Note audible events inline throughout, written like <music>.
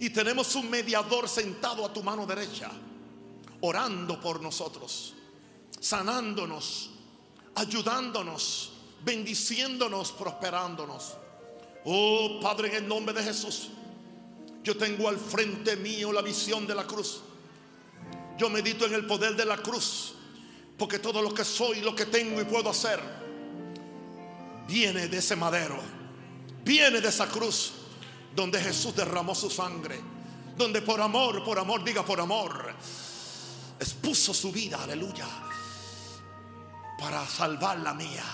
Y tenemos un mediador sentado a tu mano derecha, orando por nosotros, sanándonos, ayudándonos, bendiciéndonos, prosperándonos. Oh Padre, en el nombre de Jesús, yo tengo al frente mío la visión de la cruz. Yo medito en el poder de la cruz, porque todo lo que soy, lo que tengo y puedo hacer, viene de ese madero, viene de esa cruz donde Jesús derramó su sangre, donde por amor, por amor, diga por amor, expuso su vida, aleluya, para salvar la mía.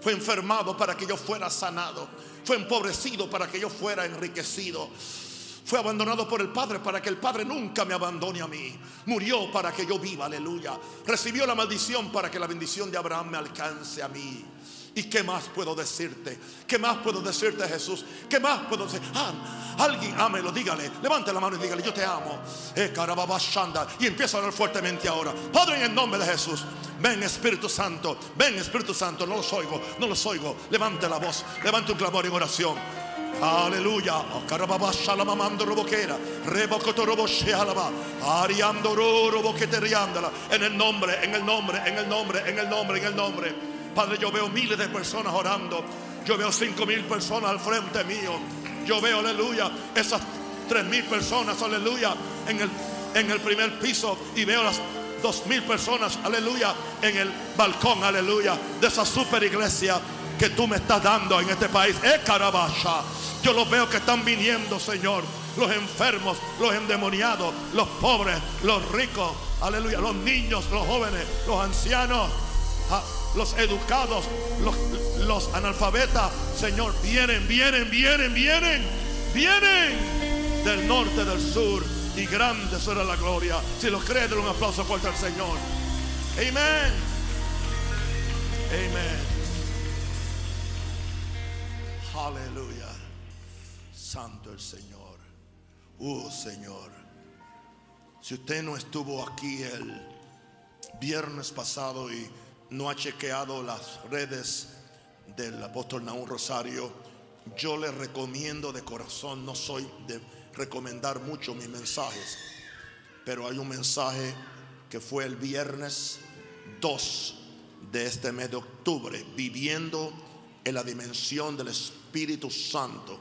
Fue enfermado para que yo fuera sanado. Fue empobrecido para que yo fuera enriquecido. Fue abandonado por el Padre para que el Padre nunca me abandone a mí. Murió para que yo viva, aleluya. Recibió la maldición para que la bendición de Abraham me alcance a mí. ¿Y qué más puedo decirte? ¿Qué más puedo decirte, Jesús? ¿Qué más puedo decir? Ah, alguien ámelo, dígale. Levante la mano y dígale, yo te amo. Eh, y empieza a hablar fuertemente ahora. Padre, en el nombre de Jesús. Ven Espíritu Santo. Ven Espíritu Santo. No los oigo, no los oigo. Levante la voz. Levante un clamor en oración. Aleluya. Oh, en el nombre, en el nombre, en el nombre, en el nombre, en el nombre. Padre, yo veo miles de personas orando. Yo veo cinco mil personas al frente mío. Yo veo, aleluya, esas tres mil personas, aleluya, en el, en el primer piso. Y veo las dos mil personas, aleluya, en el balcón, aleluya, de esa super iglesia que tú me estás dando en este país. Es carabasha. Yo los veo que están viniendo, Señor. Los enfermos, los endemoniados, los pobres, los ricos, aleluya, los niños, los jóvenes, los ancianos los educados, los, analfabetas, Señor, vienen, vienen, vienen, vienen, vienen del norte, del sur. Y grande será la gloria. Si lo crees, denle un aplauso fuerte al Señor. Amén. Amén. Aleluya. Santo el Señor. Oh Señor. Si usted no estuvo aquí el viernes pasado y no ha chequeado las redes del apóstol Naúm Rosario, yo le recomiendo de corazón, no soy de recomendar mucho mis mensajes, pero hay un mensaje que fue el viernes 2 de este mes de octubre, viviendo en la dimensión del Espíritu Santo.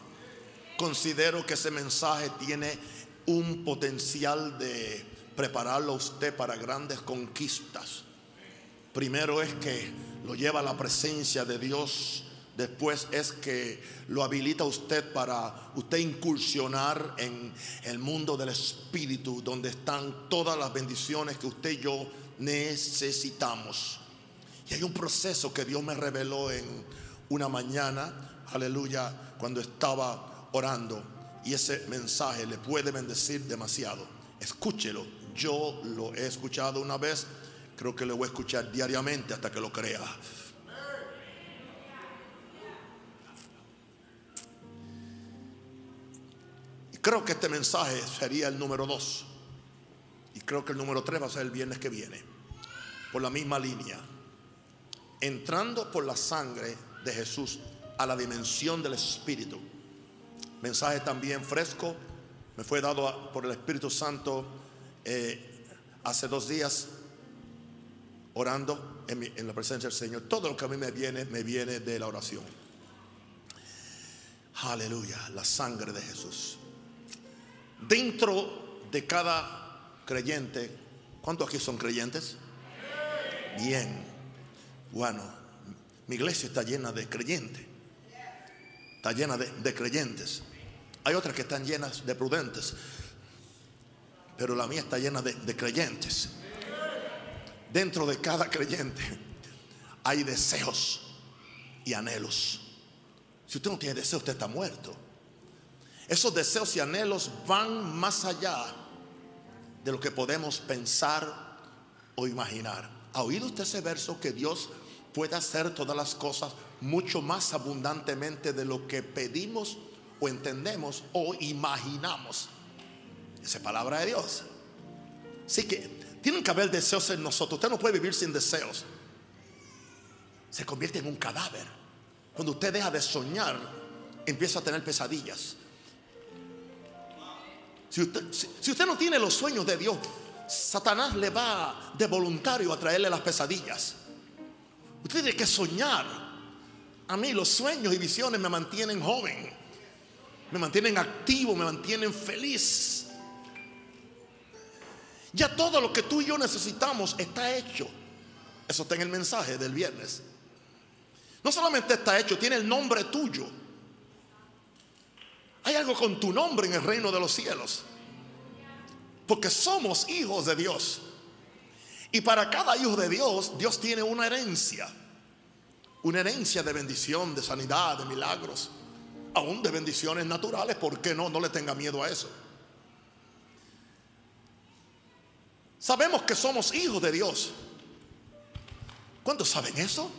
Considero que ese mensaje tiene un potencial de prepararlo a usted para grandes conquistas Primero es que lo lleva a la presencia de Dios. Después es que lo habilita usted para usted incursionar en el mundo del Espíritu, donde están todas las bendiciones que usted y yo necesitamos. Y hay un proceso que Dios me reveló en una mañana, aleluya, cuando estaba orando. Y ese mensaje le puede bendecir demasiado. Escúchelo. Yo lo he escuchado una vez Creo que le voy a escuchar diariamente hasta que lo crea. Y creo que este mensaje sería el número dos. Y creo que el número tres va a ser el viernes que viene. Por la misma línea. Entrando por la sangre de Jesús a la dimensión del Espíritu. Mensaje también fresco. Me fue dado por el Espíritu Santo eh, hace dos días orando en, la presencia del Señor. Todo lo que a mí me viene, me viene de la oración. Aleluya, la sangre de Jesús. Dentro de cada creyente, ¿cuántos aquí son creyentes? Bien. Bueno, mi iglesia está llena de creyentes. Está llena de, creyentes. Hay otras que están llenas de prudentes. Pero la mía está llena de creyentes dentro de cada creyente hay deseos y anhelos. Si usted no tiene deseos, usted está muerto. Esos deseos y anhelos van más allá de lo que podemos pensar o imaginar. ¿Ha oído usted ese verso que Dios puede hacer todas las cosas mucho más abundantemente de lo que pedimos o entendemos o imaginamos? Esa es palabra de Dios. Así que tienen que haber deseos en nosotros. Usted no puede vivir sin deseos. Se convierte en un cadáver. Cuando usted deja de soñar, empieza a tener pesadillas. Si usted, si usted no tiene los sueños de Dios, Satanás le va de voluntario a traerle las pesadillas. Usted tiene que soñar. A mí los sueños y visiones me mantienen joven, me mantienen activo, me mantienen feliz. Ya todo lo que tú y yo necesitamos está hecho. Eso está en el mensaje del viernes. No solamente está hecho, tiene el nombre tuyo. Hay algo con tu nombre en el reino de los cielos. Porque somos hijos de Dios. Y para cada hijo de Dios, Dios tiene una herencia. Una herencia de bendición, de sanidad, de milagros. Aún de bendiciones naturales. ¿Por qué no? No le tenga miedo a eso. Sabemos que somos hijos de Dios. ¿Cuántos saben eso?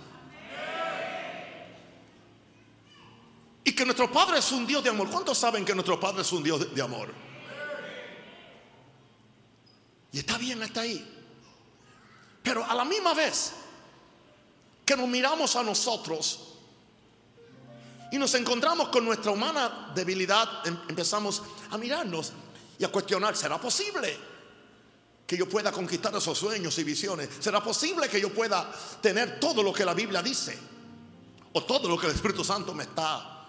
Y que nuestro Padre es un Dios de amor. ¿Cuántos saben que nuestro Padre es un Dios de amor? Y está bien hasta ahí. Pero a la misma vez que nos miramos a nosotros y nos encontramos con nuestra humana debilidad, em, empezamos a mirarnos y a cuestionar, ¿será posible que yo pueda conquistar esos sueños y visiones? ¿Será posible que yo pueda tener todo lo que la Biblia dice? O todo lo que el Espíritu Santo me está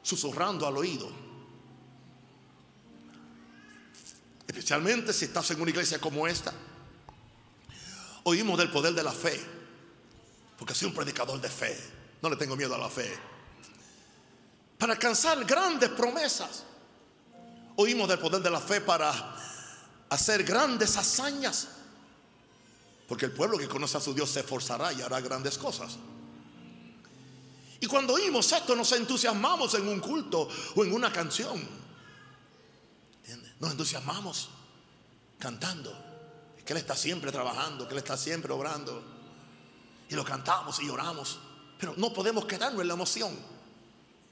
susurrando al oído. Especialmente si estás en una iglesia como esta. Oímos del poder de la fe. Porque soy un predicador de fe. No le tengo miedo a la fe. Para alcanzar grandes promesas. Oímos del poder de la fe para hacer grandes hazañas. Porque el pueblo que conoce a su Dios se esforzará y hará grandes cosas. Y cuando oímos esto nos entusiasmamos en un culto o en una canción. Nos entusiasmamos cantando. Que Él está siempre trabajando, que Él está siempre obrando. Y lo cantamos y lloramos. Pero no podemos quedarnos en la emoción.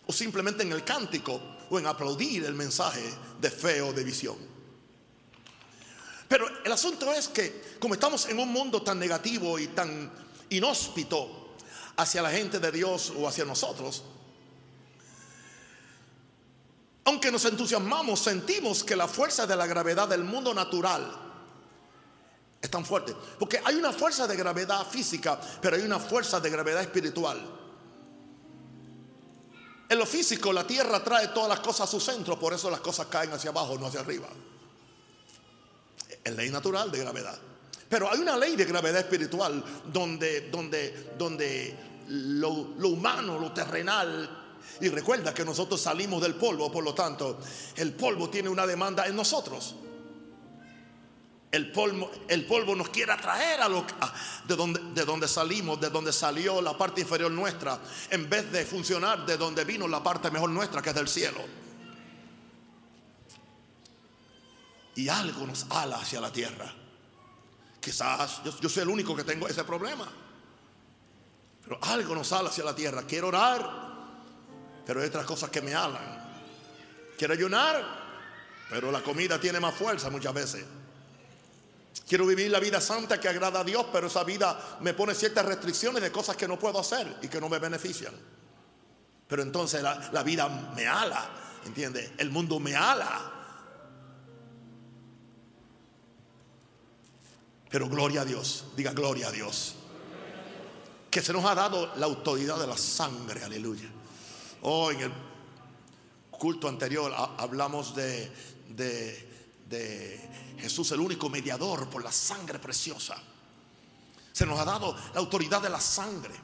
O simplemente en el cántico o en aplaudir el mensaje de fe o de visión. Pero el asunto es que como estamos en un mundo tan negativo y tan inhóspito, hacia la gente de Dios o hacia nosotros, aunque nos entusiasmamos, sentimos que la fuerza de la gravedad del mundo natural es tan fuerte. Porque hay una fuerza de gravedad física, pero hay una fuerza de gravedad espiritual. En lo físico, la tierra trae todas las cosas a su centro, por eso las cosas caen hacia abajo, no hacia arriba. Es ley natural de gravedad. Pero hay una ley de gravedad espiritual donde, donde, donde lo, humano, lo terrenal, y recuerda que nosotros salimos del polvo, por lo tanto, el polvo tiene una demanda en nosotros. El polvo, el polvo nos quiere atraer a, lo, de, donde, de donde salimos, de donde salió la parte inferior nuestra, en vez de funcionar de donde vino la parte mejor nuestra, que es del cielo. Y algo nos ala hacia la tierra. Quizás yo, soy el único que tengo ese problema. Pero algo nos sale hacia la tierra. Quiero orar, pero hay otras cosas que me alan. Quiero ayunar, pero la comida tiene más fuerza muchas veces. Quiero vivir la vida santa que agrada a Dios, pero esa vida me pone ciertas restricciones de cosas que no puedo hacer y que no me benefician. Pero entonces la, vida me ala, ¿entiende? El mundo me ala. Pero gloria a Dios, diga gloria a Dios. Que se nos ha dado la autoridad de la sangre, aleluya. Hoy en el culto anterior hablamos de, de, Jesús, el único mediador por la sangre preciosa. Se nos ha dado la autoridad de la sangre.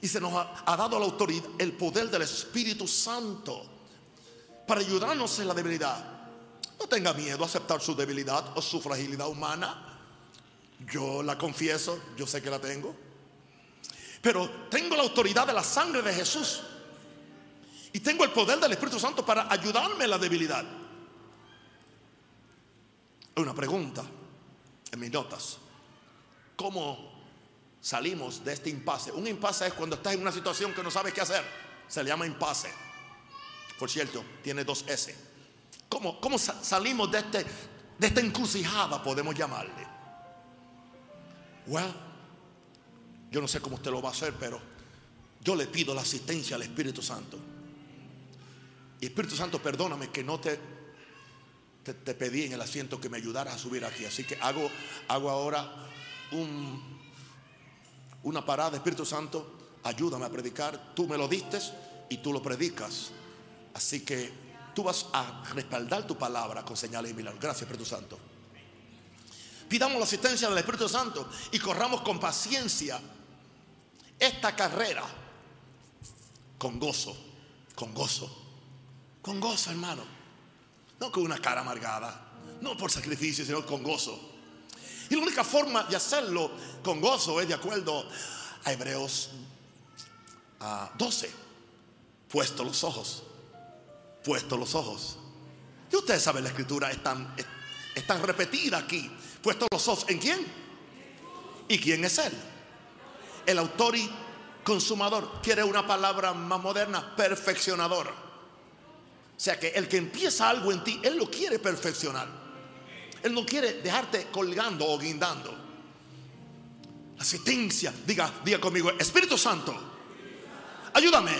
Y se nos ha, dado la autoridad, el poder del Espíritu Santo para ayudarnos en la debilidad. No tenga miedo a aceptar su debilidad o su fragilidad humana. Yo la confieso, yo sé que la tengo. Pero tengo la autoridad de la sangre de Jesús. Y tengo el poder del Espíritu Santo para ayudarme en la debilidad. Una pregunta en mis notas. ¿Cómo salimos de este impasse? Un impasse es cuando estás en una situación que no sabes qué hacer. Se le llama impasse. Por cierto, tiene dos S. ¿Cómo, cómo salimos de, este, de esta encrucijada, podemos llamarle? Well, yo no sé cómo usted lo va a hacer, pero yo le pido la asistencia al Espíritu Santo. Y Espíritu Santo, perdóname que no te te, pedí en el asiento que me ayudaras a subir aquí. Así que hago, hago ahora un, una parada, Espíritu Santo, ayúdame a predicar. Tú me lo diste y tú lo predicas. Así que tú vas a respaldar tu palabra con señales y milagros. Gracias, Espíritu Santo. Pidamos la asistencia del Espíritu Santo y corramos con paciencia esta carrera con gozo, con gozo, con gozo, hermano. No con una cara amargada, no por sacrificio, sino con gozo. Y la única forma de hacerlo con gozo es de acuerdo a Hebreos 12. Puesto los ojos, puesto los ojos. Y ustedes saben, la escritura es tan, es tan repetida aquí. Puesto los ojos en quién? ¿Y quién es él? El autor y consumador. Quiere una palabra más moderna, perfeccionador. O sea que el que empieza algo en ti, él lo quiere perfeccionar. Él no quiere dejarte colgando o guindando. La asistencia, diga, diga conmigo, Espíritu Santo, ayúdame.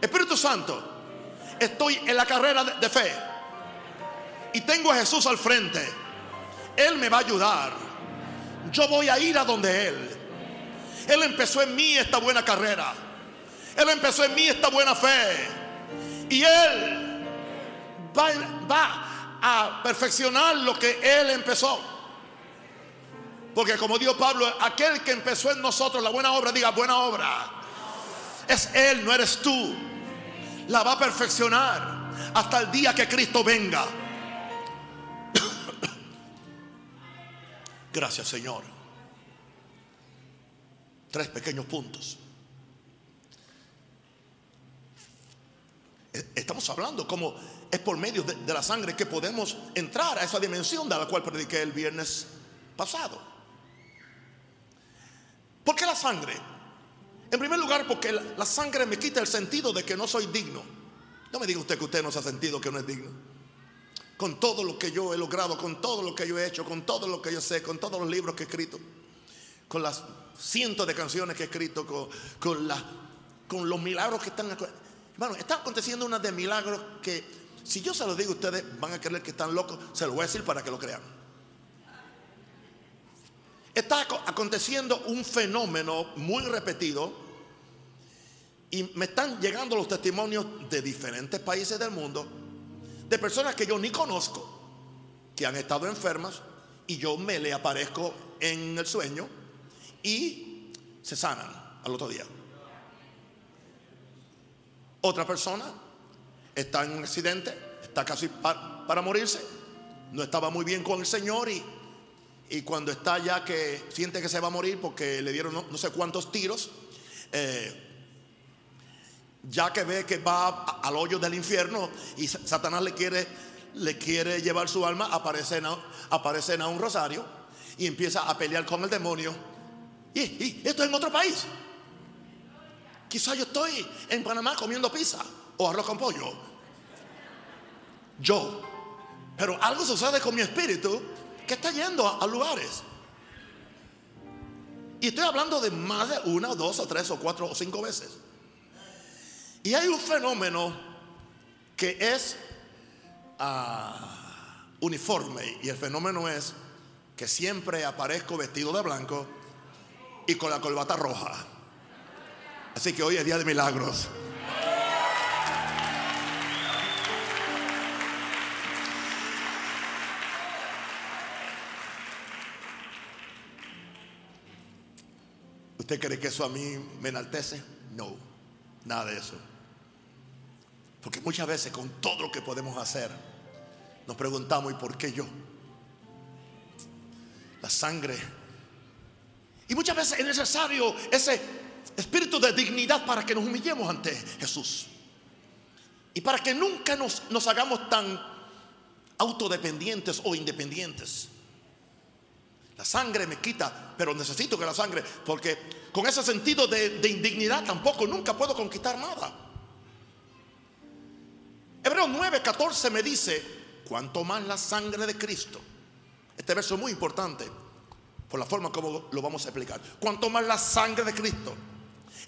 Espíritu Santo, estoy en la carrera de, de fe y tengo a Jesús al frente. Él me va a ayudar. Yo voy a ir a donde Él. Él empezó en mí esta buena carrera. Él empezó en mí esta buena fe. Y Él va, va a perfeccionar lo que Él empezó. Porque como dijo Pablo, aquel que empezó en nosotros la buena obra, diga buena obra. Es Él, no eres tú. La va a perfeccionar hasta el día que Cristo venga. Gracias Señor. Tres pequeños puntos. Estamos hablando como es por medio de, la sangre que podemos entrar a esa dimensión de la cual prediqué el viernes pasado. ¿Por qué la sangre? En primer lugar, porque la sangre me quita el sentido de que no soy digno. No me diga usted que usted no se ha sentido que no es digno con todo lo que yo he logrado, con todo lo que yo he hecho, con todo lo que yo sé, con todos los libros que he escrito, con las cientos de canciones que he escrito, con, con, con los milagros que están. Bueno, está aconteciendo una de milagros que, si yo se los digo, ustedes van a creer que están locos, se los voy a decir para que lo crean. Está aconteciendo un fenómeno muy repetido y me están llegando los testimonios de diferentes países del mundo de personas que yo ni conozco, que han estado enfermas y yo me le aparezco en el sueño y se sanan al otro día. Otra persona está en un accidente, está casi para, para morirse, no estaba muy bien con el Señor y, y, cuando está ya que siente que se va a morir porque le dieron no, no sé cuántos tiros, eh, ya que ve que va al hoyo del infierno y Satanás le quiere, le quiere llevar su alma, aparece en un rosario y empieza a pelear con el demonio. Y, esto es en otro país. Quizá yo estoy en Panamá comiendo pizza o arroz con pollo. Yo. Pero algo sucede con mi espíritu que está yendo a, a lugares. Y estoy hablando de más de una, dos, o tres, o cuatro, o cinco veces. Y hay un fenómeno que es uh, uniforme y el fenómeno es que siempre aparezco vestido de blanco y con la corbata roja. Así que hoy es día de milagros. ¿Usted cree que eso a mí me enaltece? No, nada de eso. Porque muchas veces con todo lo que podemos hacer, nos preguntamos, ¿y por qué yo? La sangre. Y muchas veces es necesario ese espíritu de dignidad para que nos humillemos ante Jesús. Y para que nunca nos, hagamos tan autodependientes o independientes. La sangre me quita, pero necesito que la sangre, porque con ese sentido de indignidad tampoco nunca puedo conquistar nada. Hebreos 9, 14 me dice, cuanto más la sangre de Cristo. Este verso es muy importante por la forma como lo vamos a explicar. Cuanto más la sangre de Cristo,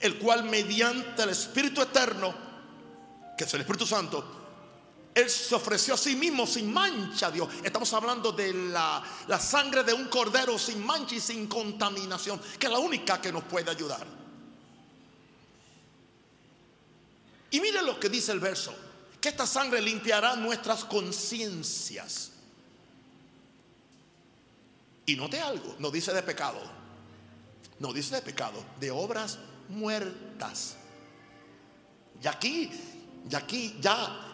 el cual mediante el Espíritu eterno, que es el Espíritu Santo, Él se ofreció a sí mismo sin mancha, Dios. Estamos hablando de la, la, sangre de un cordero sin mancha y sin contaminación, que es la única que nos puede ayudar. Y mire lo que dice el verso, que esta sangre limpiará nuestras conciencias. Y note algo, no dice de pecado, no dice de pecado, de obras muertas. Y aquí, y aquí ya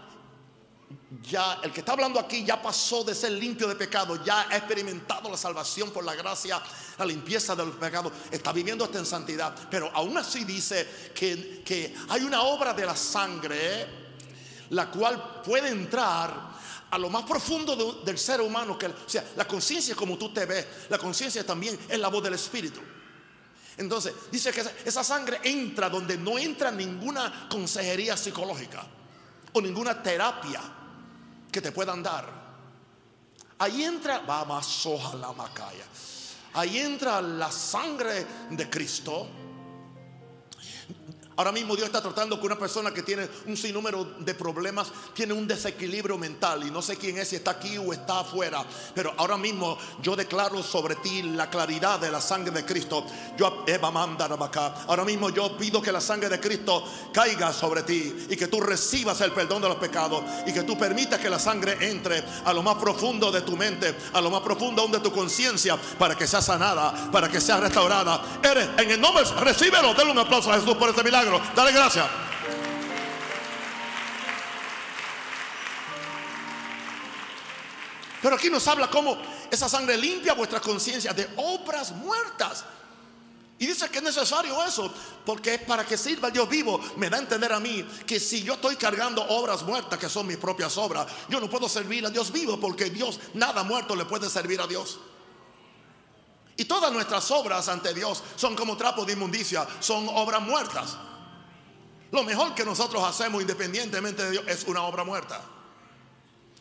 ya el que está hablando aquí ya pasó de ser limpio de pecado, ya ha experimentado la salvación por la gracia, la limpieza del pecado, está viviendo hasta en santidad. Pero aún así dice que, que hay una obra de la sangre, la cual puede entrar a lo más profundo del ser humano. Que, o sea, la conciencia como tú te ves, la conciencia también es la voz del Espíritu. Entonces, dice que esa sangre entra donde no entra ninguna consejería psicológica o ninguna terapia que te puedan dar. Ahí entra, vamos, la macaya. Ahí entra la sangre de Cristo Ahora mismo Dios está tratando con una persona que tiene un sinnúmero de problemas, tiene un desequilibrio mental y no sé quién es, si está aquí o está afuera, pero ahora mismo yo declaro sobre ti la claridad de la sangre de Cristo. Yo Ahora mismo yo pido que la sangre de Cristo caiga sobre ti y que tú recibas el perdón de los pecados y que tú permitas que la sangre entre a lo más profundo de tu mente, a lo más profundo de tu conciencia para que sea sanada, para que sea restaurada. Eres en el nombre, recíbelo, denle un aplauso a Jesús por este milagro. Dale gracias. Pero aquí nos habla cómo esa sangre limpia vuestra conciencia de obras muertas. Y dice que es necesario eso, porque para que sirva el Dios vivo. Me da a entender a mí que si yo estoy cargando obras muertas, que son mis propias obras, yo no puedo servir a Dios vivo, porque Dios, nada muerto le puede servir a Dios. Y todas nuestras obras ante Dios son como trapo de inmundicia, son obras muertas. Lo mejor que nosotros hacemos independientemente de Dios es una obra muerta.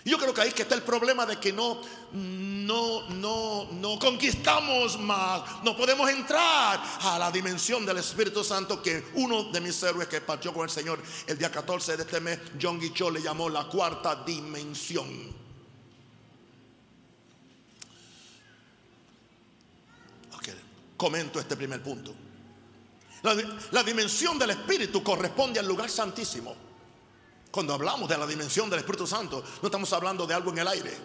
Y yo creo que ahí que está el problema de que no, no, no, no conquistamos más, no podemos entrar a la dimensión del Espíritu Santo que uno de mis héroes que partió con el Señor el día 14 de este mes, John Guichot le llamó la cuarta dimensión. comento este primer punto. La, dimensión del Espíritu corresponde al lugar santísimo. Cuando hablamos de la dimensión del Espíritu Santo, no estamos hablando de algo en el aire.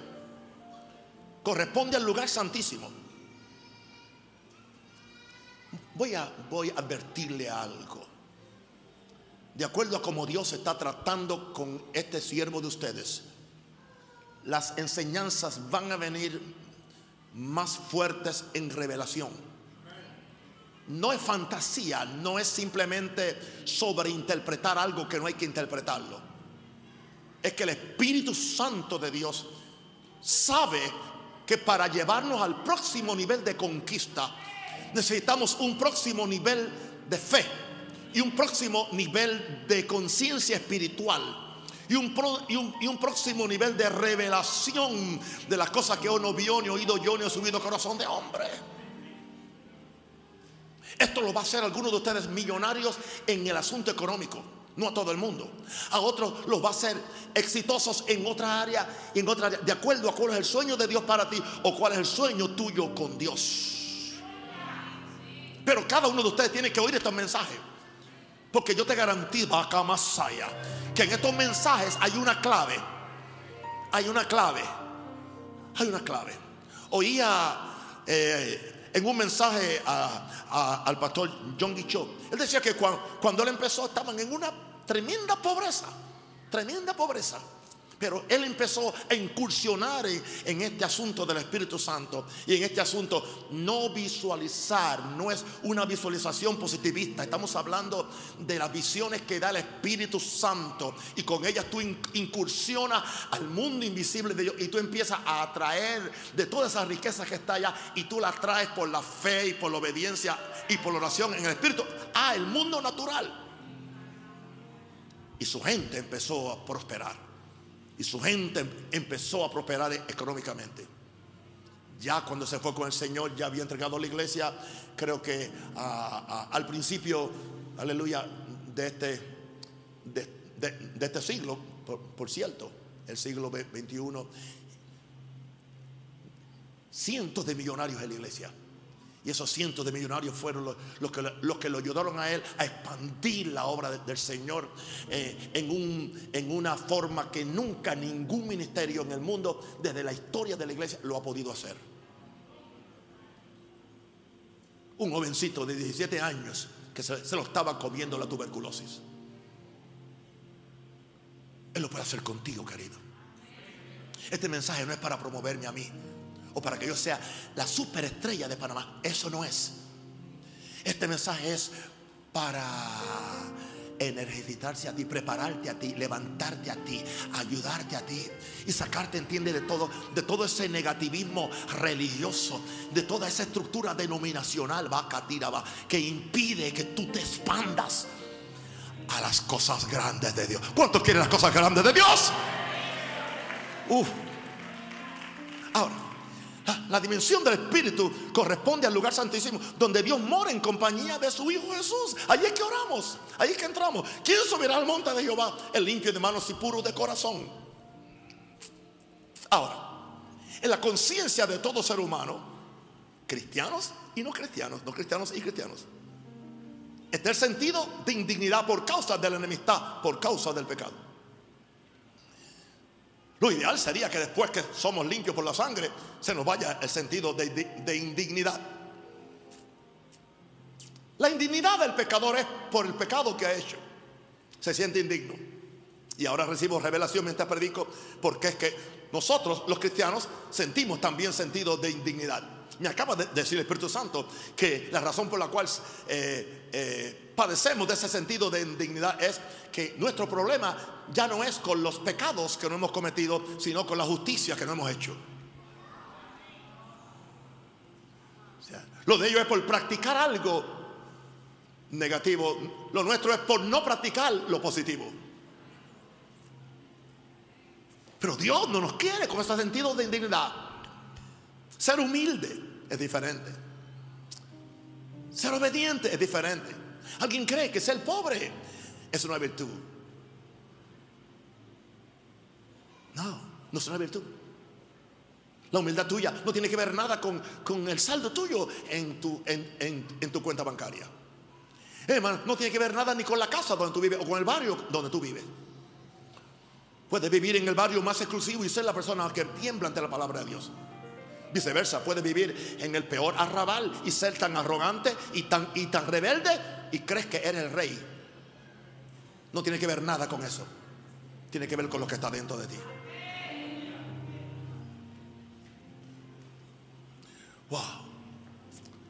Corresponde al lugar santísimo. Voy a, voy a advertirle algo. De acuerdo a cómo Dios está tratando con este siervo de ustedes, las enseñanzas van a venir más fuertes en revelación no es fantasía, no es simplemente sobreinterpretar algo que no hay que interpretarlo. Es que el Espíritu Santo de Dios sabe que para llevarnos al próximo nivel de conquista necesitamos un próximo nivel de fe y un próximo nivel de conciencia espiritual. Y un, y, un, próximo nivel de revelación de las cosas que uno vio, ni oído yo, ni ha subido corazón de hombre. Esto lo va a hacer algunos de ustedes millonarios en el asunto económico. No a todo el mundo. A otros los va a hacer exitosos en otra área y en otra. De acuerdo a cuál es el sueño de Dios para ti o cuál es el sueño tuyo con Dios. Pero cada uno de ustedes tiene que oír estos mensajes. Porque yo te garantizo acá Masaya que en estos mensajes hay una clave. Hay una clave. Hay una clave. Oía eh, en un mensaje al pastor John Guichot. Él decía que cuando él empezó estaban en una tremenda pobreza, tremenda pobreza. Pero él empezó a incursionar en, este asunto del Espíritu Santo. Y en este asunto no visualizar, no es una visualización positivista, estamos hablando de las visiones que da el Espíritu Santo. Y con ellas tú incursionas al mundo invisible de Dios. Y tú empiezas a atraer de todas esas riquezas que está allá. Y tú las traes por la fe y por la obediencia y por la oración en el Espíritu. A el mundo natural. Y su gente empezó a prosperar. Y su gente empezó a prosperar económicamente. Ya cuando se fue con el Señor, ya había entregado la iglesia, creo que al principio, aleluya, de este, de, este siglo, por, cierto, el siglo XXI, cientos de millonarios en la iglesia. Y esos cientos de millonarios fueron los, que, lo ayudaron a él a expandir la obra del Señor eh, en, un, en una forma que nunca ningún ministerio en el mundo, desde la historia de la iglesia, lo ha podido hacer. Un jovencito de 17 años que se lo estaba comiendo la tuberculosis. Él lo puede hacer contigo, querido. Este mensaje no es para promoverme a mí o para que yo sea la superestrella de Panamá. Eso no es. Este mensaje es para energizarse a ti, prepararte a ti, levantarte a ti, ayudarte a ti y sacarte, entiende, de todo, de todo ese negativismo religioso, de toda esa estructura denominacional, va, va, que impide que tú te expandas a las cosas grandes de Dios. ¿Cuántos quieren las cosas grandes de Dios? Uf. Ahora, la dimensión del Espíritu corresponde al lugar santísimo donde Dios mora en compañía de su Hijo Jesús. Allí es que oramos, allí es que entramos. ¿Quién subirá al monte de Jehová? El limpio de manos y puro de corazón. Ahora, en la conciencia de todo ser humano, cristianos y no cristianos, no cristianos y cristianos, está el sentido de indignidad por causa de la enemistad, por causa del pecado. Lo ideal sería que después que somos limpios por la sangre, se nos vaya el sentido de, indignidad. La indignidad del pecador es por el pecado que ha hecho. Se siente indigno. Y ahora recibo revelación mientras predico, porque es que nosotros, los cristianos, sentimos también sentido de indignidad. Me acaba de decir el Espíritu Santo que la razón por la cual eh, eh, padecemos de ese sentido de indignidad es que nuestro problema ya no es con los pecados que no hemos cometido, sino con la justicia que no hemos hecho. lo de ellos es por practicar algo negativo. Lo nuestro es por no practicar lo positivo. Pero Dios no nos quiere con ese sentido de indignidad. Ser humilde es diferente. Ser obediente es diferente. Alguien cree que ser pobre es una virtud. No, no es una virtud. La humildad tuya no tiene que ver nada con, el saldo tuyo en tu, en, tu cuenta bancaria. Hermano, no tiene que ver nada ni con la casa donde tú vives o con el barrio donde tú vives. Puedes vivir en el barrio más exclusivo y ser la persona que tiembla ante la palabra de Dios. Viceversa, puedes vivir en el peor arrabal y ser tan arrogante y tan, y tan rebelde y crees que eres el rey. No tiene que ver nada con eso. Tiene que ver con lo que está dentro de ti. Wow.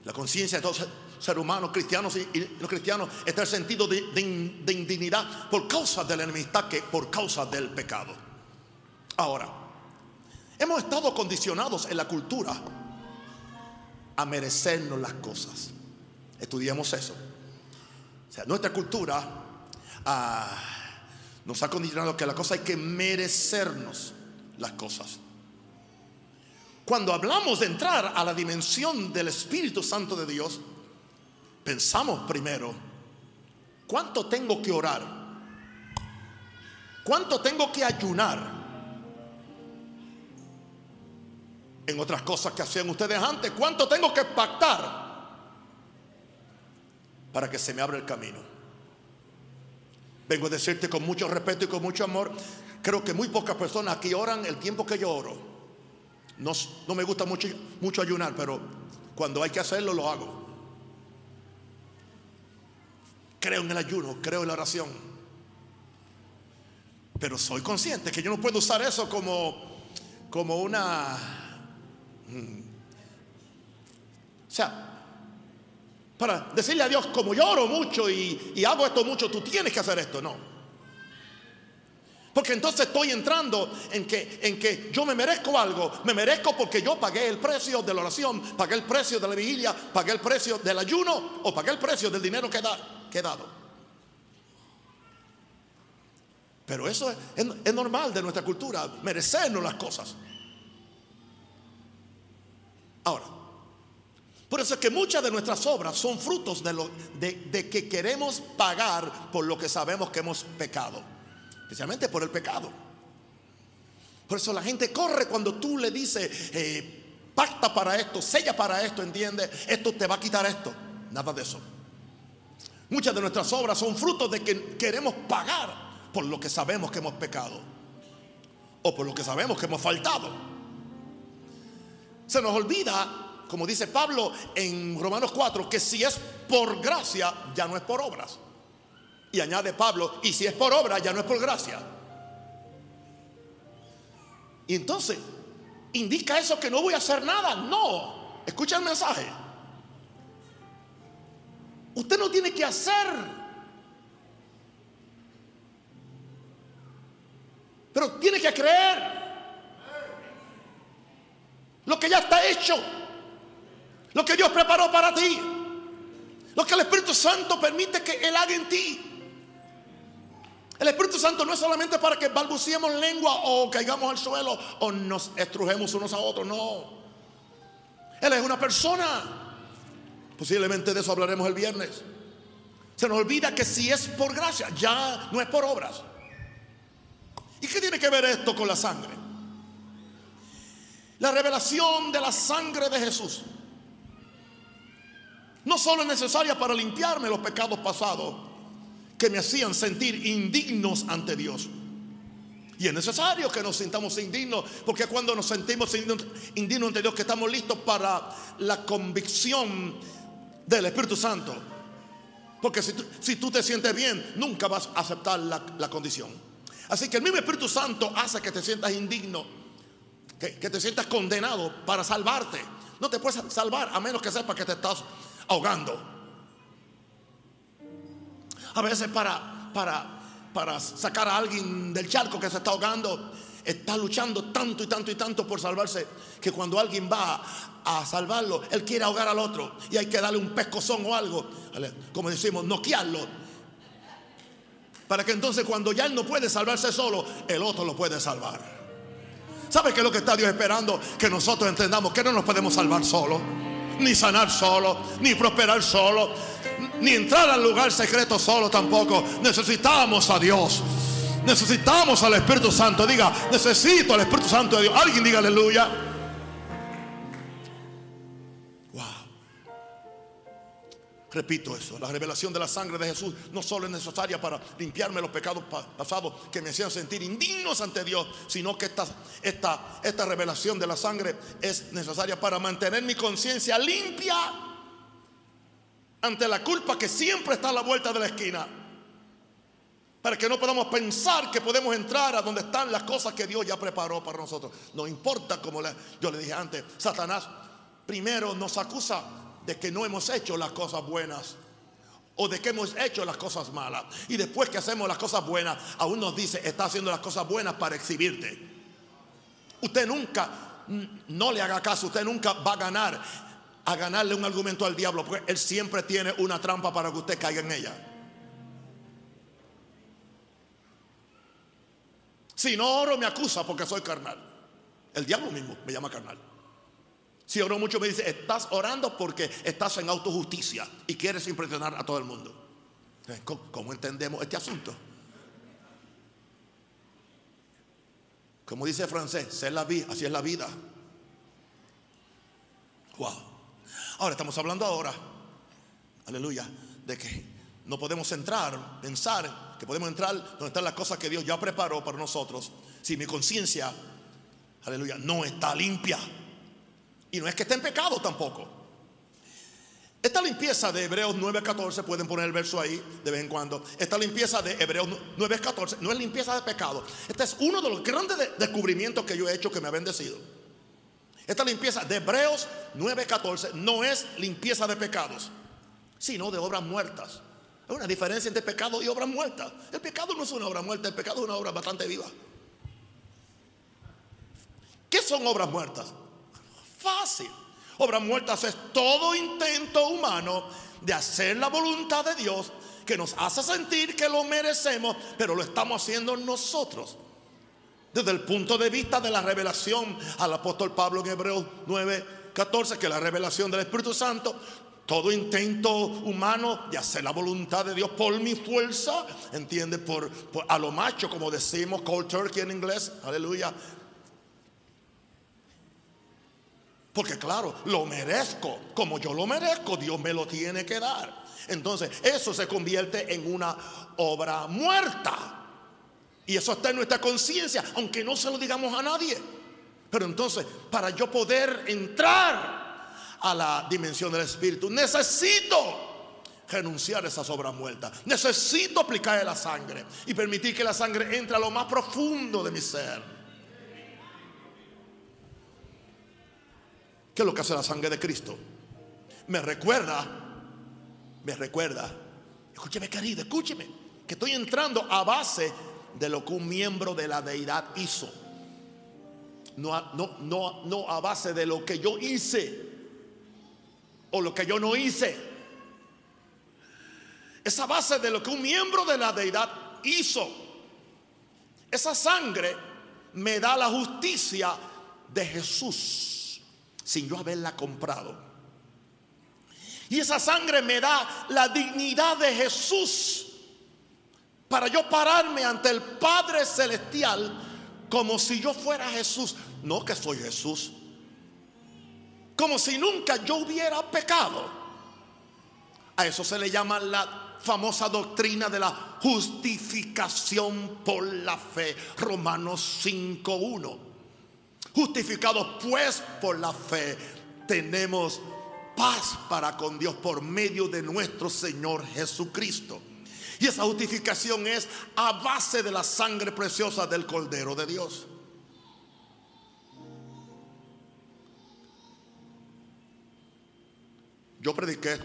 La conciencia de todo ser humano, cristianos y, no cristianos, está el sentido de, de indignidad por causa de la enemistad que por causa del pecado. Ahora, Hemos estado condicionados en la cultura a merecernos las cosas. Estudiamos eso. O sea, nuestra cultura ah, nos ha condicionado que la cosa hay que merecernos las cosas. Cuando hablamos de entrar a la dimensión del Espíritu Santo de Dios, pensamos primero, ¿cuánto tengo que orar? ¿Cuánto tengo que ayunar? En otras cosas que hacían ustedes antes. ¿Cuánto tengo que pactar para que se me abra el camino? Vengo a decirte con mucho respeto y con mucho amor, creo que muy pocas personas aquí oran el tiempo que yo oro. No, no me gusta mucho, mucho ayunar, pero cuando hay que hacerlo, lo hago. Creo en el ayuno, creo en la oración. Pero soy consciente que yo no puedo usar eso como, como una o sea, para decirle a Dios, como yo oro mucho y, hago esto mucho, tú tienes que hacer esto. No. Porque entonces estoy entrando en que, en que yo me merezco algo. Me merezco porque yo pagué el precio de la oración, pagué el precio de la vigilia, pagué el precio del ayuno o pagué el precio del dinero que, da, he dado. Pero eso es, es normal de nuestra cultura, merecernos las cosas. Ahora, por eso es que muchas de nuestras obras son frutos de, lo, de, que queremos pagar por lo que sabemos que hemos pecado, especialmente por el pecado. Por eso la gente corre cuando tú le dices, eh, pacta para esto, sella para esto, ¿entiendes? Esto te va a quitar esto. Nada de eso. Muchas de nuestras obras son frutos de que queremos pagar por lo que sabemos que hemos pecado o por lo que sabemos que hemos faltado. Se nos olvida, como dice Pablo en Romanos 4, que si es por gracia, ya no es por obras. Y añade Pablo, y si es por obra, ya no es por gracia. Y entonces, ¿indica eso que no voy a hacer nada? No. Escucha el mensaje. Usted no tiene que hacer. Pero tiene que creer. Lo que ya está hecho. Lo que Dios preparó para ti. Lo que el Espíritu Santo permite que Él haga en ti. El Espíritu Santo no es solamente para que balbuciemos lengua o caigamos al suelo o nos estrujemos unos a otros, no. Él es una persona. Posiblemente de eso hablaremos el viernes. Se nos olvida que si es por gracia, ya no es por obras. ¿Y qué tiene que ver esto con la sangre? La revelación de la sangre de Jesús no solo es necesaria para limpiarme los pecados pasados, que me hacían sentir indignos ante Dios. Y es necesario que nos sintamos indignos, porque cuando nos sentimos indignos ante Dios, que estamos listos para la convicción del Espíritu Santo. Porque si tú, te sientes bien, nunca vas a aceptar la, la, condición. Así que el mismo Espíritu Santo hace que te sientas indigno, que, te sientas condenado para salvarte. No te puedes salvar a menos que sepas que te estás ahogando a veces para, para, para sacar a alguien del charco que se está ahogando, está luchando tanto y tanto y tanto por salvarse que cuando alguien va a salvarlo, él quiere ahogar al otro y hay que darle un pescozón o algo, como decimos, noquearlo. Para que entonces cuando ya él no puede salvarse solo, el otro lo puede salvar. ¿Sabe qué es lo que está Dios esperando? Que nosotros entendamos que no nos podemos salvar solo, ni sanar solo, ni prosperar solo ni entrar al lugar secreto solo tampoco. Necesitamos a Dios. Necesitamos al Espíritu Santo. Diga, necesito al Espíritu Santo de Dios. Alguien diga aleluya. Repito eso, la revelación de la sangre de Jesús no solo es necesaria para limpiarme los pecados pasados que me hacían sentir indignos ante Dios, sino que esta, esta, esta revelación de la sangre es necesaria para mantener mi conciencia limpia ante la culpa que siempre está a la vuelta de la esquina. Para que no podamos pensar que podemos entrar a donde están las cosas que Dios ya preparó para nosotros. No importa, como yo le dije antes, Satanás primero nos acusa de que no hemos hecho las cosas buenas o de que hemos hecho las cosas malas. Y después que hacemos las cosas buenas, aún nos dice, está haciendo las cosas buenas para exhibirte. Usted nunca, no le haga caso, usted nunca va a ganar a ganarle un argumento al diablo, porque él siempre tiene una trampa para que usted caiga en ella. Si no oro, me acusa porque soy carnal. El diablo mismo me llama carnal. Si oro mucho, me dice: Estás orando porque estás en autojusticia y quieres impresionar a todo el mundo. Eh, ¿Cómo entendemos este asunto? Como dice el francés, c'est la vie, así es la vida. Wow. Ahora estamos hablando ahora, aleluya, de que no podemos entrar, pensar que podemos entrar donde están las cosas que Dios ya preparó para nosotros. Si mi conciencia, aleluya, no está limpia. Y no es que esté en pecado tampoco. Esta limpieza de Hebreos 9:14, pueden poner el verso ahí de vez en cuando. Esta limpieza de Hebreos 9:14 no es limpieza de pecado. Este es uno de los grandes descubrimientos que yo he hecho que me ha bendecido. Esta limpieza de Hebreos 9:14 no es limpieza de pecados, sino de obras muertas. Hay una diferencia entre pecado y obras muertas. El pecado no es una obra muerta, el pecado es una obra bastante viva. ¿Qué son obras muertas? Fácil. Obras muertas es todo intento humano de hacer la voluntad de Dios que nos hace sentir que lo merecemos, pero lo estamos haciendo nosotros desde el punto de vista de la revelación al apóstol Pablo en Hebreos 9, 14, que la revelación del Espíritu Santo, todo intento humano de hacer la voluntad de Dios por mi fuerza, entiende, por, a lo macho, como decimos, cold turkey en inglés, aleluya, Porque claro, lo merezco. Como yo lo merezco, Dios me lo tiene que dar. Entonces, eso se convierte en una obra muerta. Y eso está en nuestra conciencia, aunque no se lo digamos a nadie. Pero entonces, para yo poder entrar a la dimensión del Espíritu, necesito renunciar a esas obras muertas. Necesito aplicar la sangre y permitir que la sangre entre a lo más profundo de mi ser. ¿Qué es lo que hace la sangre de Cristo? Me recuerda, me recuerda, escúcheme querido, escúcheme, que estoy entrando a base de lo que un miembro de la deidad hizo. No, no, no, no a base de lo que yo hice o lo que yo no hice. Es a base de lo que un miembro de la deidad hizo. Esa sangre me da la justicia de Jesús sin yo haberla comprado. Y esa sangre me da la dignidad de Jesús para yo pararme ante el Padre Celestial como si yo fuera Jesús. No que soy Jesús. Como si nunca yo hubiera pecado. A eso se le llama la famosa doctrina de la justificación por la fe. Romanos 5.1. Justificados pues por la fe, tenemos paz para con Dios por medio de nuestro Señor Jesucristo. Y esa justificación es a base de la sangre preciosa del Cordero de Dios. Yo prediqué,